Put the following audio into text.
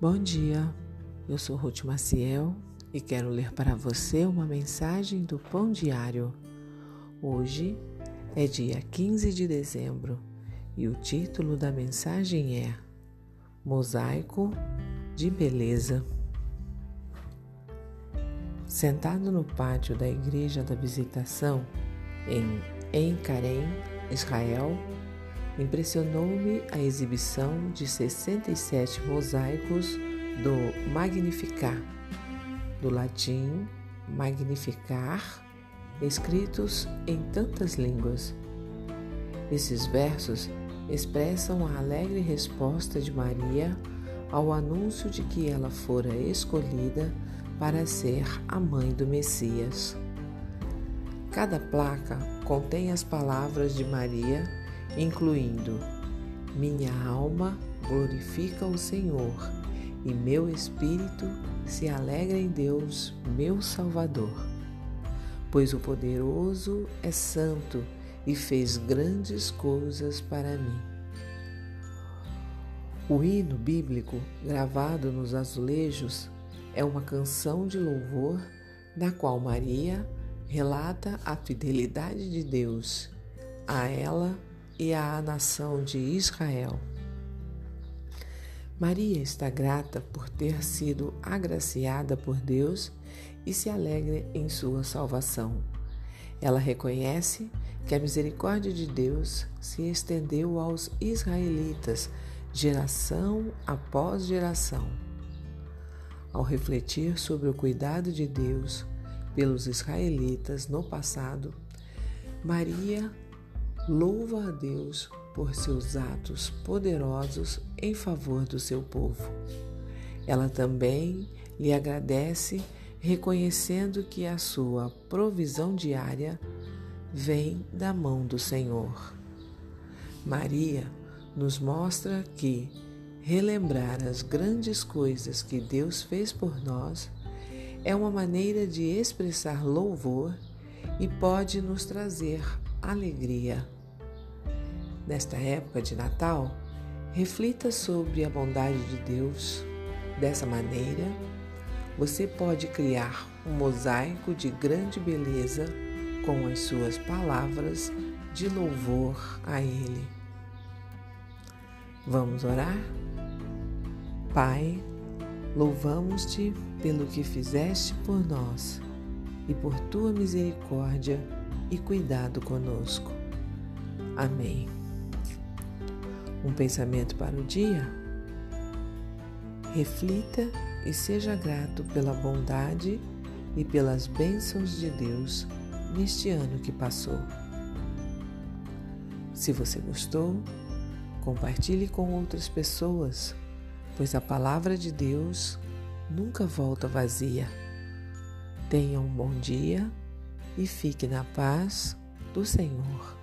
Bom dia, eu sou Ruth Maciel e quero ler para você uma mensagem do Pão Diário. Hoje é dia 15 de dezembro e o título da mensagem é Mosaico de Beleza. Sentado no pátio da Igreja da Visitação, em Encarém, Israel, Impressionou-me a exibição de 67 mosaicos do Magnificat, do latim magnificar, escritos em tantas línguas. Esses versos expressam a alegre resposta de Maria ao anúncio de que ela fora escolhida para ser a mãe do Messias. Cada placa contém as palavras de Maria incluindo: Minha alma glorifica o Senhor e meu espírito se alegra em Deus, meu Salvador. Pois o poderoso é santo e fez grandes coisas para mim. O hino bíblico gravado nos azulejos é uma canção de louvor na qual Maria relata a fidelidade de Deus a ela e à nação de Israel. Maria está grata por ter sido agraciada por Deus e se alegra em sua salvação. Ela reconhece que a misericórdia de Deus se estendeu aos israelitas geração após geração. Ao refletir sobre o cuidado de Deus pelos israelitas no passado, Maria louva a Deus por seus atos poderosos em favor do seu povo. Ela também lhe agradece, reconhecendo que a sua provisão diária vem da mão do Senhor. Maria nos mostra que relembrar as grandes coisas que Deus fez por nós é uma maneira de expressar louvor e pode nos trazer alegria. Nesta época de Natal, reflita sobre a bondade de Deus. Dessa maneira, você pode criar um mosaico de grande beleza com as suas palavras de louvor a Ele. Vamos orar? Pai, louvamos-te pelo que fizeste por nós e por tua misericórdia e cuidado conosco. Amém. Um pensamento para o dia? Reflita e seja grato pela bondade e pelas bênçãos de Deus neste ano que passou. Se você gostou, compartilhe com outras pessoas, pois a palavra de Deus nunca volta vazia. Tenha um bom dia e fique na paz do Senhor.